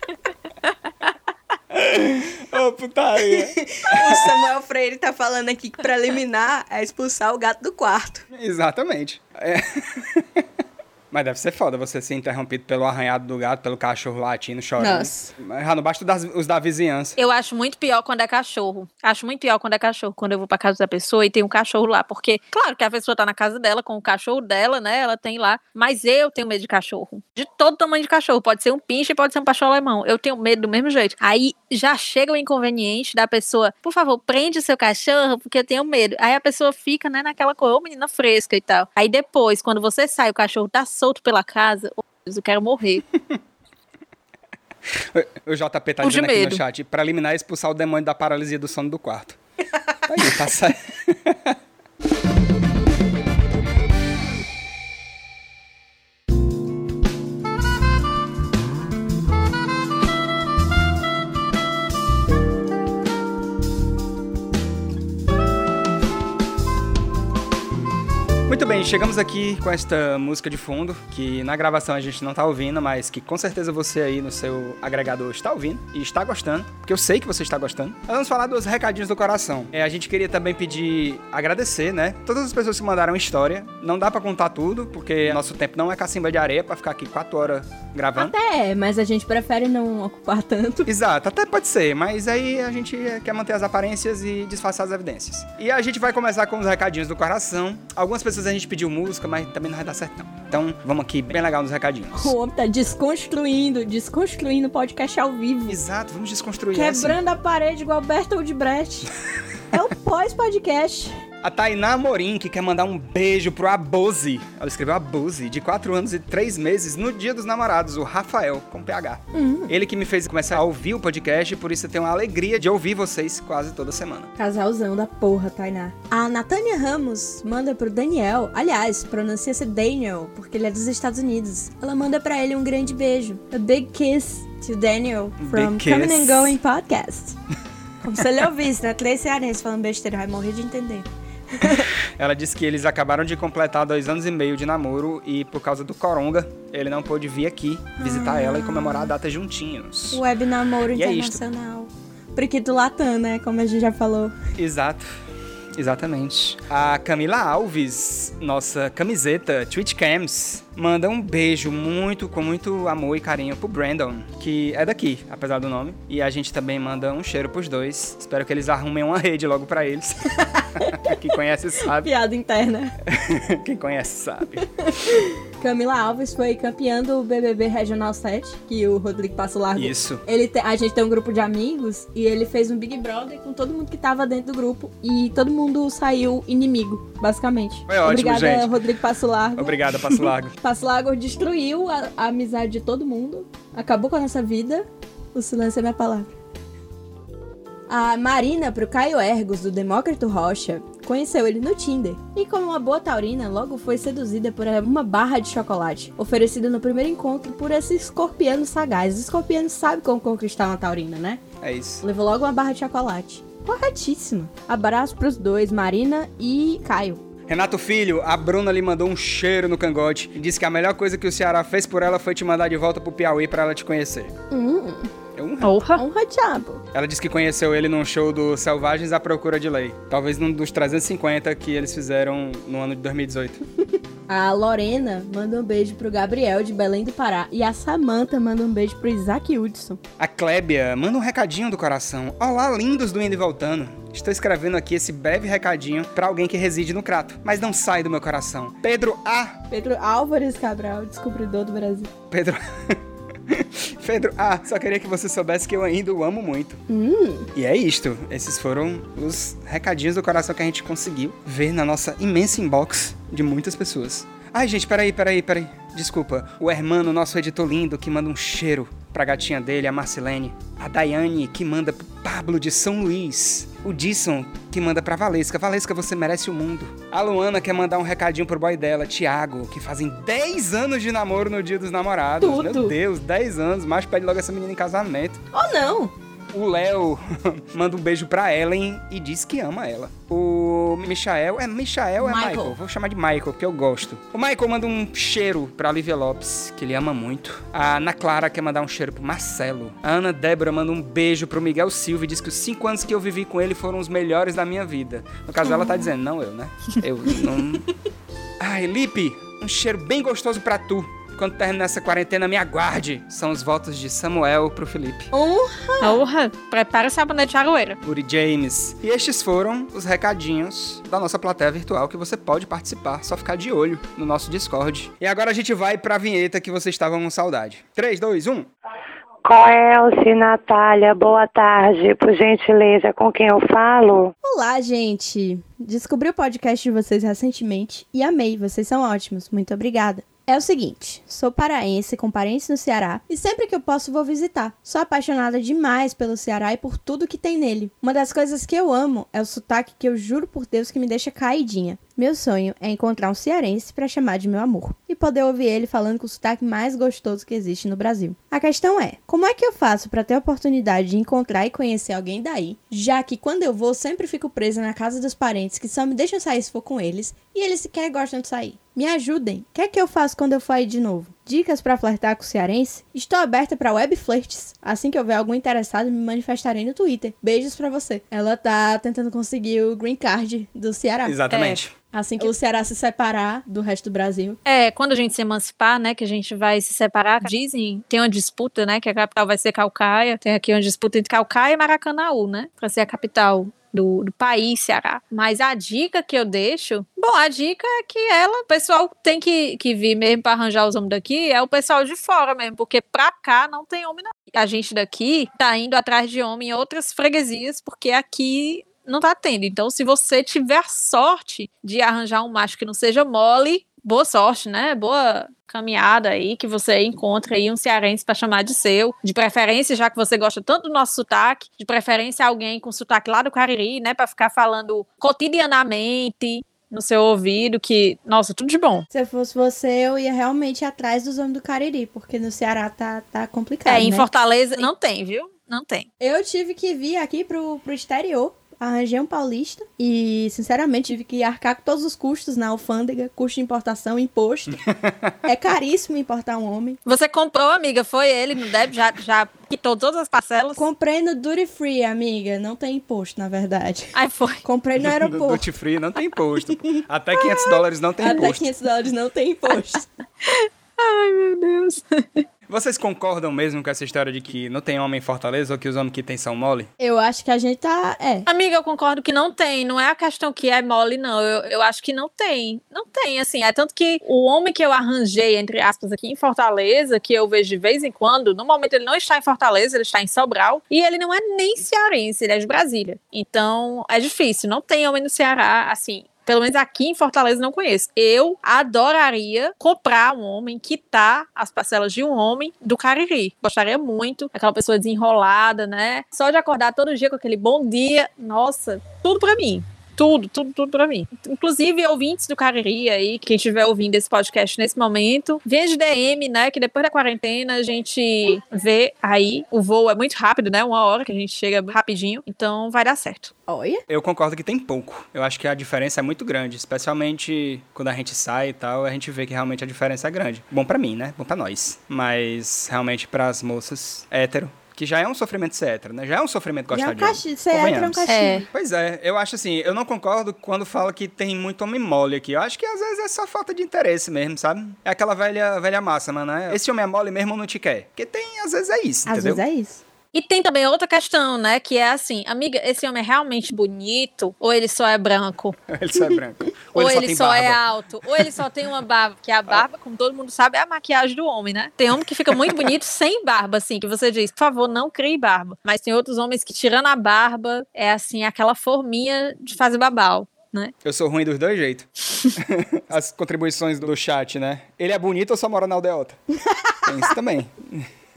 S3: Ô, putaria.
S4: O Samuel Freire tá falando aqui que preliminar é expulsar o gato do quarto.
S3: Exatamente. É. Mas deve ser foda você ser interrompido pelo arranhado do gato, pelo cachorro latindo, chorando.
S4: Nossa.
S3: Já não basta das- os da vizinhança.
S5: Eu acho muito pior quando é cachorro. Acho muito pior quando é cachorro. Quando eu vou pra casa da pessoa e tem um cachorro lá. Porque, claro que a pessoa tá na casa dela com o cachorro dela, né? Ela tem lá. Mas eu tenho medo de cachorro. De todo tamanho de cachorro. Pode ser um pinche, pode ser um pastor alemão. Eu tenho medo do mesmo jeito. Aí já chega o inconveniente da pessoa. Por favor, prende o seu cachorro, porque eu tenho medo. Aí a pessoa fica, né, naquela ô menina fresca e tal. Aí depois, quando você sai, o cachorro tá solto pela casa. Deus, eu quero morrer.
S3: O JP tá dizendo aqui no chat, pra eliminar e expulsar o demônio da paralisia do sono do quarto. Aí, tá certo. chegamos aqui com esta música de fundo, que na gravação a gente não tá ouvindo, mas que com certeza você aí no seu agregador está ouvindo e está gostando, porque eu sei que você está gostando. Nós vamos falar dos recadinhos do coração. É, a gente queria também pedir, agradecer, né? Todas as pessoas que mandaram história. Não dá pra contar tudo, porque nosso tempo não é cacimba de areia pra ficar aqui quatro horas gravando.
S6: Até é, mas a gente prefere não ocupar tanto.
S3: Exato, até pode ser, mas aí a gente quer manter as aparências e disfarçar as evidências. E a gente vai começar com os recadinhos do coração. Algumas pessoas a gente pediu música, mas também não vai dar certo não. Então, vamos aqui, bem legal nos recadinhos.
S6: O homem tá desconstruindo, desconstruindo o podcast ao vivo.
S3: Exato, vamos desconstruir essa.
S6: Quebrando a parede igual Bertold Brecht. É o pós-podcast.
S3: A Tainá Amorim, que quer mandar um beijo pro Abose. Ela escreveu Abose, de 4 anos e 3 meses, no dia dos namorados, o Rafael, com PH. Ele que me fez começar a ouvir o podcast, por isso eu tenho a alegria de ouvir vocês quase toda semana.
S6: Casalzão da porra, Tainá. A Natânia Ramos manda pro Daniel. Aliás, pronuncia-se Daniel, porque ele é dos Estados Unidos. Ela manda pra ele um grande beijo. A big kiss to Daniel from Coming and Going Podcast. Como se ele ouvisse, né? Três cearenses falando besteira, vai morrer de entender.
S3: Ela disse que eles acabaram de completar dois anos e meio de namoro e por causa do coronga, ele não pôde vir aqui visitar ela e comemorar a data juntinhos.
S6: Web namoro
S3: E é isto.
S6: internacional. Priquito Latam, né? Como a gente já falou.
S3: Exato. Exatamente. A Camila Alves, nossa camiseta Twitch Cams, manda um beijo muito, com muito amor e carinho pro Brandon, que é daqui, apesar do nome. E a gente também manda um cheiro pros dois. Espero que eles arrumem uma rede logo pra eles. Quem conhece sabe.
S6: Piada interna.
S3: Quem conhece sabe.
S4: Camila Alves foi campeã do BBB Regional 7, que o Rodrigo Passo Largo.
S3: Isso.
S4: Ele te- a gente tem um grupo de amigos e ele fez um Big Brother com todo mundo que tava dentro do grupo e todo mundo saiu inimigo, basicamente.
S3: Foi ótimo,
S4: Obrigada,
S3: gente.
S4: Rodrigo Passo Largo.
S3: Obrigado, Passo Largo.
S4: Passo Largo destruiu a, a amizade de todo mundo, acabou com a nossa vida. O silêncio é minha palavra. A Marina, pro Caio Ergos, do Demócrito Rocha, conheceu ele no Tinder. E como uma boa taurina, logo foi seduzida por uma barra de chocolate, oferecida no primeiro encontro por esse escorpiano sagaz. O escorpiano sabe como conquistar uma taurina, né?
S3: É isso.
S4: Levou logo uma barra de chocolate. Corretíssimo. Abraço pros dois, Marina e Caio.
S3: Renato Filho, a Bruna lhe mandou um cheiro no cangote e disse que a melhor coisa que o Ceará fez por ela foi te mandar de volta pro Piauí pra ela te conhecer.
S4: Hum,
S3: É um
S5: Porra.
S4: honra diabo.
S3: Ela disse que conheceu ele num show do Selvagens à Procura de Lei. Talvez num dos 350 que eles fizeram no ano de 2018.
S4: A Lorena manda um beijo pro Gabriel de Belém do Pará. E a Samantha manda um beijo pro Isaac Hudson.
S3: A Clébia manda um recadinho do coração. Olá, lindos do Indo e Voltando. Estou escrevendo aqui esse breve recadinho pra alguém que reside no Crato, mas não sai do meu coração. Pedro A.
S4: Pedro Álvares Cabral, descobridor do Brasil.
S3: Pedro. Pedro A. Só queria que você soubesse que eu ainda o amo muito.
S4: Hum,
S3: E é isto. Esses foram os recadinhos do coração que a gente conseguiu ver na nossa imensa inbox de muitas pessoas. Ai, gente, peraí, peraí, peraí. Desculpa. O Hermano, nosso editor lindo, que manda um cheiro pra gatinha dele, a Marcelene. A Daiane, que manda pro Pablo de São Luís. O Disson, que manda pra Valesca. Valesca, você merece o mundo. A Luana quer mandar um recadinho pro boy dela, Thiago, que fazem 10 anos de namoro no dia dos namorados.
S4: Tudo.
S3: Meu Deus, 10 anos. Mas pede logo essa menina em casamento.
S4: ou não?
S3: O Léo manda um beijo pra Ellen e diz que ama ela. O Michael, é Michael é
S4: Michael.
S3: Michael? Vou chamar de Michael, porque eu gosto. O Michael manda um cheiro pra Lívia Lopes, que ele ama muito. A Ana Clara quer mandar um cheiro pro Marcelo. A Ana Débora manda um beijo pro Miguel Silva e diz que os cinco anos que eu vivi com ele foram os melhores da minha vida. No caso, ela tá dizendo, não eu, né? Eu não... Ai, Lipe, um cheiro bem gostoso pra tu. Quando terminar essa quarentena, me aguarde. São os votos de Samuel pro Felipe.
S5: Porra. Prepara o sabonete de aroeira.
S3: Uri James. E estes foram os recadinhos da nossa plateia virtual que você pode participar, só ficar de olho no nosso Discord. E agora a gente vai pra vinheta que vocês estavam com saudade. 3, 2, 1.
S7: Coelce, Natália, boa tarde. Por gentileza, com quem eu falo?
S4: Olá, gente! Descobri o podcast de vocês recentemente e amei, vocês são ótimos, muito obrigada. É o seguinte, sou paraense com parentes no Ceará e sempre que eu posso vou visitar. Sou apaixonada demais pelo Ceará e por tudo que tem nele. Uma das coisas que eu amo é o sotaque que eu juro por Deus que me deixa caidinha. Meu sonho é encontrar um cearense para chamar de meu amor e poder ouvir ele falando com o sotaque mais gostoso que existe no Brasil. A questão é, como é que eu faço para ter a oportunidade de encontrar e conhecer alguém daí, já que quando eu vou sempre fico presa na casa dos parentes que só me deixam sair se for com eles e eles sequer gostam de sair. Me ajudem. O que é que eu faço quando eu for aí de novo? Dicas para flertar com o cearense? Estou aberta para web flirts. Assim que houver algum interessado, me manifestarei no Twitter. Beijos pra você. Ela tá tentando conseguir o green card do Ceará.
S3: Exatamente.
S4: Assim que o Ceará se separar do resto do Brasil.
S5: É, quando a gente se emancipar, né, que a gente vai se separar, dizem, tem uma disputa, né, que a capital vai ser Calcaia, tem aqui uma disputa entre Calcaia e Maracanaú, né, pra ser a capital do, do país, Ceará. Mas a dica que eu deixo, bom, a dica é que ela, o pessoal tem que, que vir mesmo pra arranjar os homens daqui, é o pessoal de fora mesmo, porque pra cá não tem homem não. A gente daqui tá indo atrás de homem em outras freguesias, porque aqui não tá tendo. Então, se você tiver sorte de arranjar um macho que não seja mole, boa sorte, né? Boa caminhada aí, que você encontre aí um cearense para chamar de seu. De preferência, já que você gosta tanto do nosso sotaque, de preferência alguém com sotaque lá do Cariri, né? Para ficar falando cotidianamente no seu ouvido, que, nossa, tudo de bom.
S4: Se eu fosse você, eu ia realmente atrás dos homens do Cariri, porque no Ceará tá, tá complicado.
S5: É, em
S4: né?
S5: Fortaleza não tem, viu? Não tem.
S4: Eu tive que vir aqui pro, pro exterior. Arranjei um paulista e, sinceramente, tive que arcar com todos os custos na alfândega, custo de importação, imposto. é caríssimo importar um homem.
S5: Você comprou, amiga, foi ele no débito, já, já quitou todas as parcelas.
S4: Comprei no Duty Free, amiga. Não tem imposto, na verdade.
S5: Aí foi.
S4: Comprei no aeroporto.
S3: Duty Free não tem imposto. Até 500 dólares não tem
S4: Até
S3: imposto.
S4: 500 dólares não tem imposto.
S5: Ai, meu Deus.
S3: Vocês concordam mesmo com essa história de que não tem homem em Fortaleza ou que os homens que tem são mole?
S6: Eu acho que a gente tá. É.
S5: Amiga, eu concordo que não tem. Não é a questão que é mole, não. Eu, eu acho que não tem. Não tem, assim. É tanto que o homem que eu arranjei, entre aspas, aqui em Fortaleza, que eu vejo de vez em quando, no momento ele não está em Fortaleza, ele está em Sobral. E ele não é nem cearense, ele é de Brasília. Então, é difícil. Não tem homem no Ceará, assim. Pelo menos aqui em Fortaleza não conheço. Eu adoraria comprar um homem, quitar as parcelas de um homem do Cariri. Gostaria muito. Aquela pessoa desenrolada, né? Só de acordar todo dia com aquele bom dia. Nossa, tudo pra mim. Tudo, tudo, tudo pra mim. Inclusive, ouvintes do Cariri aí, quem estiver ouvindo esse podcast nesse momento, venha de DM, né? Que depois da quarentena a gente vê aí. O voo é muito rápido, né? Uma hora que a gente chega rapidinho. Então vai dar certo.
S6: Olha.
S3: Eu concordo que tem pouco. Eu acho que a diferença é muito grande, especialmente quando a gente sai e tal, a gente vê que realmente a diferença é grande. Bom pra mim, né? Bom pra nós. Mas realmente pras moças hétero, que já é um sofrimento ser hétero, né? Já é um sofrimento
S6: Já é
S3: gostar
S6: um
S3: de homem.
S6: castigo. Ser hétero é um castigo.
S5: É.
S3: Pois é, eu acho assim, eu não concordo quando fala que tem muito homem mole aqui. Eu acho que às vezes é só falta de interesse mesmo, sabe? É aquela velha, velha massa, mano, né? Esse homem é mole mesmo ou não te quer? Porque tem, às vezes é isso,
S6: Às
S3: entendeu?
S6: vezes é isso.
S5: E tem também outra questão, né? Que é assim, amiga, esse homem é realmente bonito ou ele só é branco?
S3: ele só é branco.
S5: Ou,
S3: ele só
S5: ele
S3: tem
S5: só, é alto? Ou ele só tem uma barba? Que a barba, como todo mundo sabe, é a maquiagem do homem, né? Tem homem que fica muito bonito sem barba, assim, que você diz, por favor, não crie barba. Mas tem outros homens que, tirando a barba, é assim, aquela forminha de fazer babau. Né?
S3: Eu sou ruim dos dois jeitos. As contribuições do chat, né? Ele é bonito ou só mora na aldeota? Tem isso também.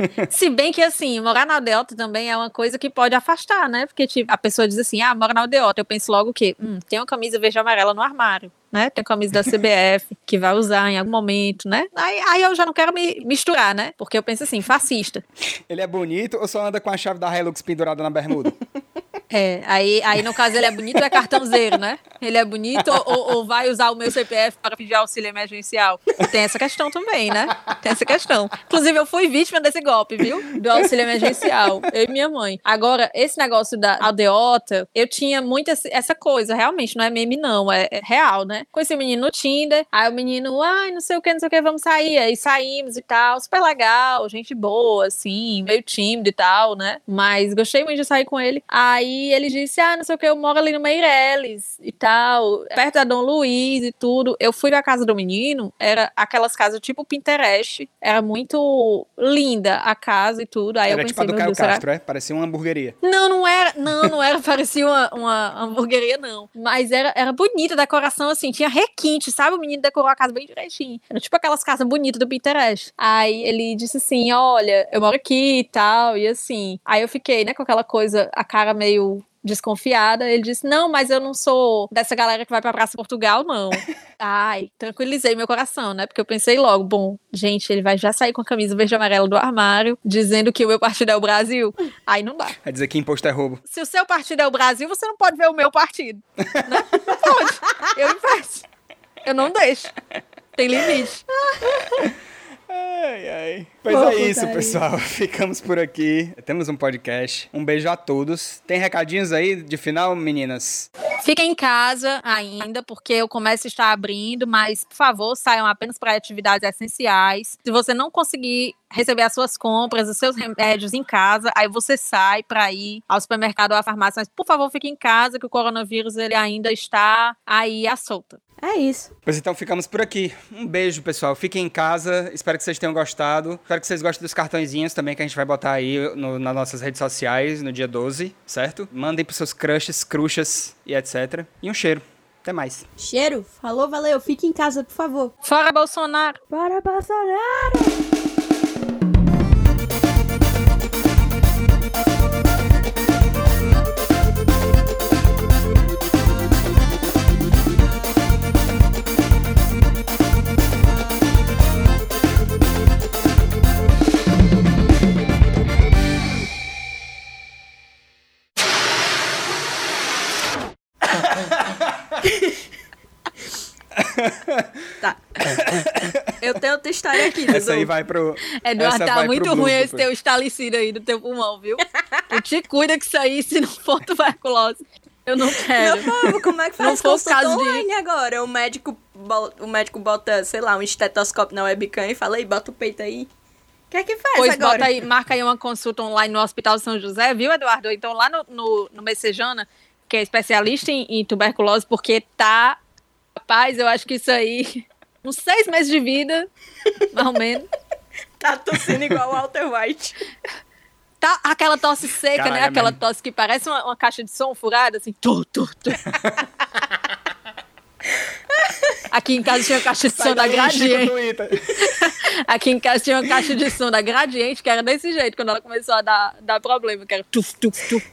S5: Se bem que, assim, morar na aldeota também é uma coisa que pode afastar, né? Porque tipo, a pessoa diz assim, ah, mora na aldeota. Eu penso logo que, hum, tem uma camisa verde e amarela no armário, né? Tem uma camisa da CBF que vai usar em algum momento, né? Aí, aí eu já não quero me misturar, né? Porque eu penso assim, fascista.
S3: Ele é bonito ou só anda com a chave da Hilux pendurada na bermuda?
S5: É, aí, aí no caso ele é bonito ou é cartãozeiro, né? Ele é bonito ou, ou- vai usar o meu CPF para pedir auxílio emergencial? Tem essa questão também, né? Tem essa questão. Inclusive, eu fui vítima desse golpe, viu? Do auxílio emergencial. Eu e minha mãe. Agora, esse negócio da aldeota, eu tinha muito essa coisa, realmente, não é meme, não, é, é real, né? Conheci o menino no Tinder, aí o menino, ai, não sei o que, não sei o que, vamos sair. Aí saímos e tal, super legal, gente boa, assim, meio tímido e tal, né? Mas gostei muito de sair com ele. Aí ele disse, ah, não sei o que, eu moro ali no Meireles e tal, perto da Dom Luiz e tudo. Eu fui na casa do menino, era aquelas casas tipo Pinterest, era muito linda a casa e tudo. Aí
S3: Era
S5: eu
S3: tipo a
S5: pensei,
S3: do Caio
S5: Deus, será
S3: Castro, é? Parecia uma hamburgueria.
S5: não, não era, não, não era, parecia uma, uma hamburgueria, não. Mas era, era bonita a decoração, assim, tinha requinte, sabe? O menino decorou a casa bem direitinho. Era tipo aquelas casas bonitas do Pinterest. Aí ele disse assim: olha, eu moro aqui e tal, e assim. Aí eu fiquei, né, com aquela coisa, a cara meio desconfiada. Ele disse: Não, mas eu não sou dessa galera que vai pra Praça Portugal, não. Ai, tranquilizei meu coração, né? Porque eu pensei logo: Bom, gente, ele vai já sair com a camisa verde e amarela do armário, dizendo que o meu partido é o Brasil. Aí não dá
S3: Vai dizer que imposto é roubo.
S5: se o seu partido é o Brasil, você não pode ver o meu partido. Né? Não pode. Eu impeço. Eu não deixo. Tem limite.
S3: Ai, ai. Pois
S6: Pô,
S3: é isso,
S6: putaria.
S3: pessoal. Ficamos por aqui. Temos um podcast. Um beijo a todos. Tem recadinhos aí de final, meninas?
S5: Fiquem em casa ainda, porque o comércio está abrindo, mas, por favor, saiam apenas para atividades essenciais. Se você não conseguir receber as suas compras, os seus remédios em casa, aí você sai para ir ao supermercado ou à farmácia. Mas, por favor, fique em casa, que o coronavírus ele ainda está aí à solta.
S6: É isso.
S3: Pois então ficamos por aqui. Um beijo, pessoal. Fiquem em casa. Espero que vocês tenham gostado. Espero que vocês gostem dos cartõezinhos também que a gente vai botar aí no- nas nossas redes sociais no dia 12, certo? Mandem pros seus crushes, cruxas e etc. E um cheiro. Até mais.
S6: Cheiro. Falou, valeu. Fique em casa, por favor.
S5: Fora Bolsonaro!
S6: Bora, Bolsonaro!
S4: Dudu.
S3: Essa aí vai pro.
S5: Eduardo,
S3: essa
S5: tá muito ruim esse teu estalecido aí do teu pulmão, viu? Tu te cuida que isso aí, se não for tuberculose. Eu não quero.
S4: Meu povo, como é que
S5: Não
S4: faz
S5: fosse
S4: consulta
S5: caso de-
S4: online agora? O médico, o médico bota, sei lá, um estetoscópio na webcam e fala, aí, bota o peito aí. que é que faz
S5: Pois
S4: agora?
S5: bota aí, marca aí uma consulta online no Hospital São José, viu, Eduardo? Ou Então lá no, no, no Messejana, que é especialista em, em tuberculose, porque tá. Rapaz, eu acho que isso aí. Uns seis meses de vida, mais ou menos.
S4: Tá tossindo igual o Walter White.
S5: Tá aquela tosse seca,
S3: Caralho,
S5: né? Aquela
S3: mesmo.
S5: tosse que parece uma, uma caixa de som furada, assim. Tu, tu, tu. Aqui em casa tinha uma caixa de som da
S3: daí, Chico
S5: Gradiente. Aqui em casa tinha uma caixa de som da Gradiente, que era desse jeito, quando ela começou a dar, dar problema, que era tuf, tuf, tuf.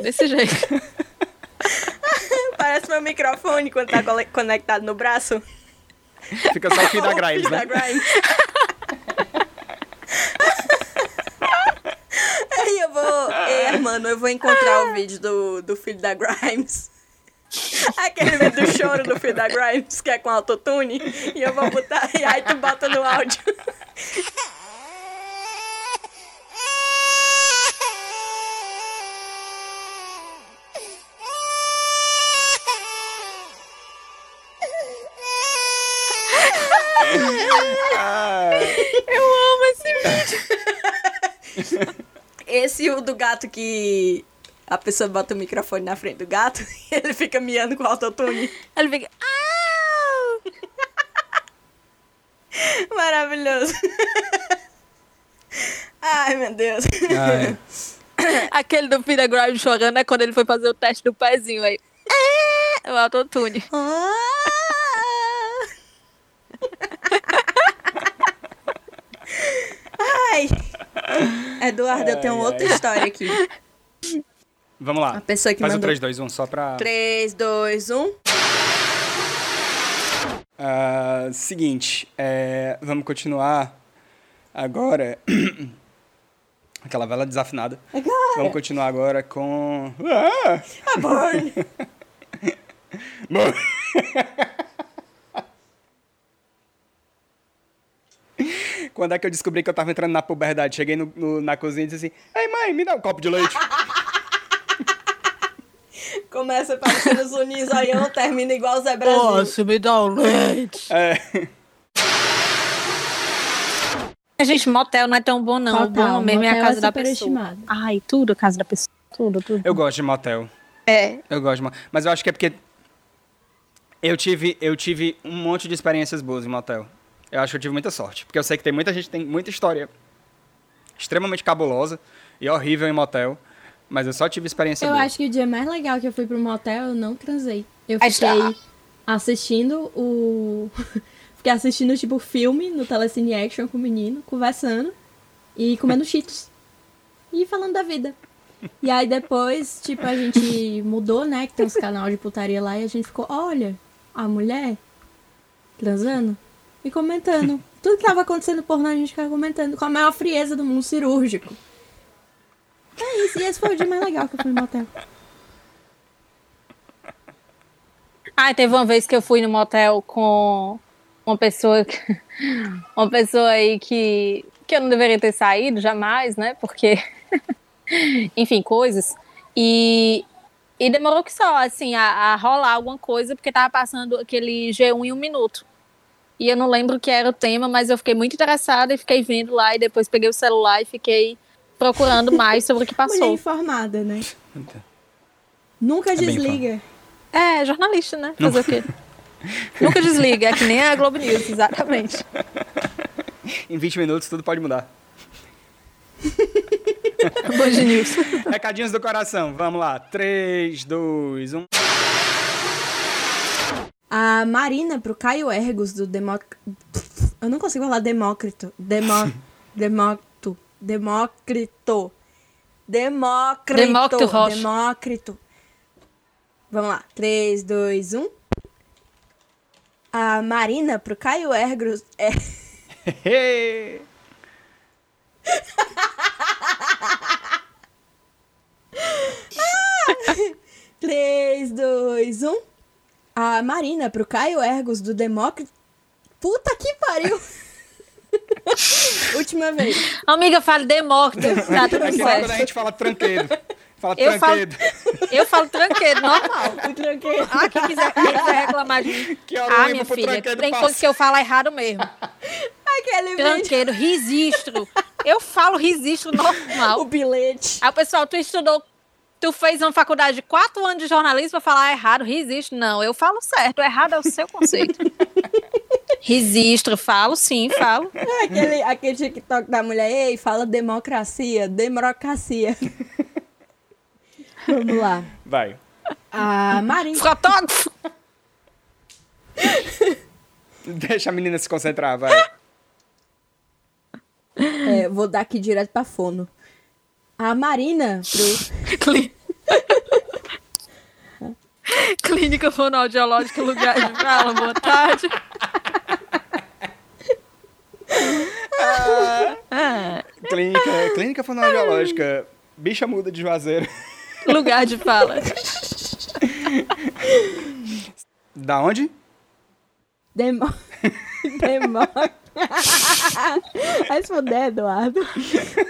S5: Desse jeito.
S4: Parece meu microfone quando tá conectado no braço.
S3: Fica só o fio da Grimes, né?
S4: da Grimes. Aí eu vou. Ei, mano, eu vou encontrar o vídeo do, do filho da Grimes. Aquele vídeo do choro do filho da Grimes, que é com autotune. E eu vou botar. E aí tu bota no áudio. E o do gato que a pessoa bota o microfone na frente do gato e ele fica miando com autotune.
S5: Ele fica. "Ah!"
S4: Maravilhoso. Ai, meu Deus.
S3: Ah, é.
S5: Aquele do Peter Grimes chorando é quando ele foi fazer o teste do pezinho aí. "Ah!" O autotune.
S4: Ai. Eduardo, eu tenho
S3: Ai,
S4: outra história aqui.
S3: Vamos lá.
S4: A pessoa que
S3: Faz
S4: mandou.
S3: 3, 2, 1, só pra...
S4: 3, 2, 1.
S3: Ah, seguinte, é, vamos continuar agora. Aquela vela desafinada. Vamos continuar agora com. Ah!
S4: Burn.
S3: Bom. Quando é que eu descobri que eu tava entrando na puberdade? Cheguei no- no- na cozinha e disse assim: Ei, mãe, me dá um copo de leite.
S4: Começa parecendo os Unis Zoião, termina igual o Zé Brasil.
S5: me dá um leite.
S3: É,
S5: Gente, motel não é tão bom, não. o
S6: Total,
S5: bom mesmo é a
S6: motel
S5: casa
S6: é
S5: da pessoa. Ai, tudo a casa da pessoa. Tudo, tudo.
S3: eu gosto de motel.
S5: É.
S3: Eu gosto de motel. Mas eu acho que é porque. Eu tive, eu tive um monte de experiências boas em motel. Eu acho que eu tive muita sorte. Porque eu sei que tem muita gente que tem muita história extremamente cabulosa e horrível em motel. Mas eu só tive experiência
S6: Eu
S3: boa.
S6: acho que o dia mais legal que eu fui pro motel, eu não transei. Eu fiquei
S5: está.
S6: assistindo o. fiquei assistindo, tipo, filme no Telecine Action com o menino, conversando e comendo cheetos. E falando da vida. E aí depois, tipo, a gente mudou, né? Que tem uns canal de putaria lá e a gente ficou, olha, a mulher transando e comentando. Tudo que tava acontecendo pornô, a gente ficava comentando com a maior frieza do mundo cirúrgico. É isso, e esse foi o dia mais legal que eu fui no motel.
S5: Ah, teve uma vez que eu fui no motel com uma pessoa, uma pessoa aí que, que eu não deveria ter saído jamais, né? Porque, enfim, coisas. E, e demorou que só, assim, a, a rolar alguma coisa, porque tava passando aquele G1 em um minuto. E eu não lembro o que era o tema, mas eu fiquei muito interessada e fiquei vendo lá e depois peguei o celular e fiquei procurando mais sobre o que
S6: Mulher
S5: passou.
S6: informada, né? Nunca
S3: bem
S6: desliga.
S5: É, jornalista, né? Fazer o quê? Nunca desliga, é que nem a Globo News, exatamente.
S3: Em 20 minutos tudo pode mudar.
S5: Band News.
S3: Recadinhos do coração, vamos lá. um. 3, 2, 1.
S6: A Marina pro Caio Ergos do Democ... Eu não consigo falar Demócrito. Demo... Democto. Demócrito. Demócrito.
S5: Demócrito Rocha.
S6: Demócrito. Vamos lá. 3, 2, 1. A Marina pro Caio Ergos... É... Três, dois, um. A Marina pro Caio Ergos do Demócrito. Puta que pariu! Última vez.
S5: Amiga, fale Demócrito, tá tudo
S3: Aqui é quando a
S5: certo.
S3: gente fala tranqueiro. Fala
S5: Eu falo-
S3: tranqueiro.
S5: Eu falo tranqueiro, normal.
S6: O tranqueiro.
S5: Ah, quem quiser, quem quiser reclamar de mim.
S3: Que hora
S5: Ah, minha filha, tem
S3: passa.
S5: coisa que eu falo errado mesmo.
S4: Aquele vídeo.
S5: Tranqueiro, registro. Eu falo registro normal.
S4: O bilhete.
S5: Aí o pessoal, tu estudou, tu fez uma faculdade de quatro anos de jornalismo pra falar errado, registro. Não, eu falo certo, errado é o seu conceito. registro, falo sim, falo.
S4: Aquele, aquele TikTok da mulher, ei, fala democracia, democracia. Vamos lá.
S3: Vai.
S4: A Marina.
S5: Fotógrafo.
S3: Deixa a menina se concentrar, vai.
S4: É, vou dar aqui direto pra fono. A Marina. Pro...
S5: Clí- Clínica Fonoaudiológica Lugar de Fala, boa tarde.
S3: Clínica, clínica fonoaudiológica. Bicha muda de Juazeiro.
S5: Lugar de fala.
S3: Da onde?
S4: Demo... Demo... Vai se fuder, Eduardo.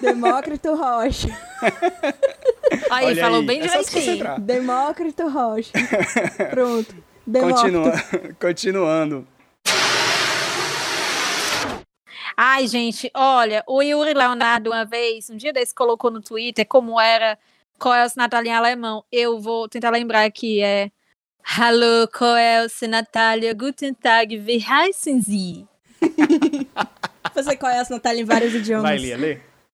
S4: Demócrito Rocha.
S5: Aí,
S3: Olha
S5: falou
S3: aí,
S5: bem
S3: é
S5: direitinho.
S4: Demócrito Rocha. Pronto. Demócrito.
S3: Continua, continuando.
S5: Ai, gente, olha, o Yuri Leonardo uma vez, um dia desse, colocou no Twitter como era Coelce Natália em alemão. Eu vou tentar lembrar aqui, é Hallo Coelce Natália, guten Tag, wie heißen Sie?
S4: Você conhece Natália em vários idiomas.
S3: Vai, Lia, lê.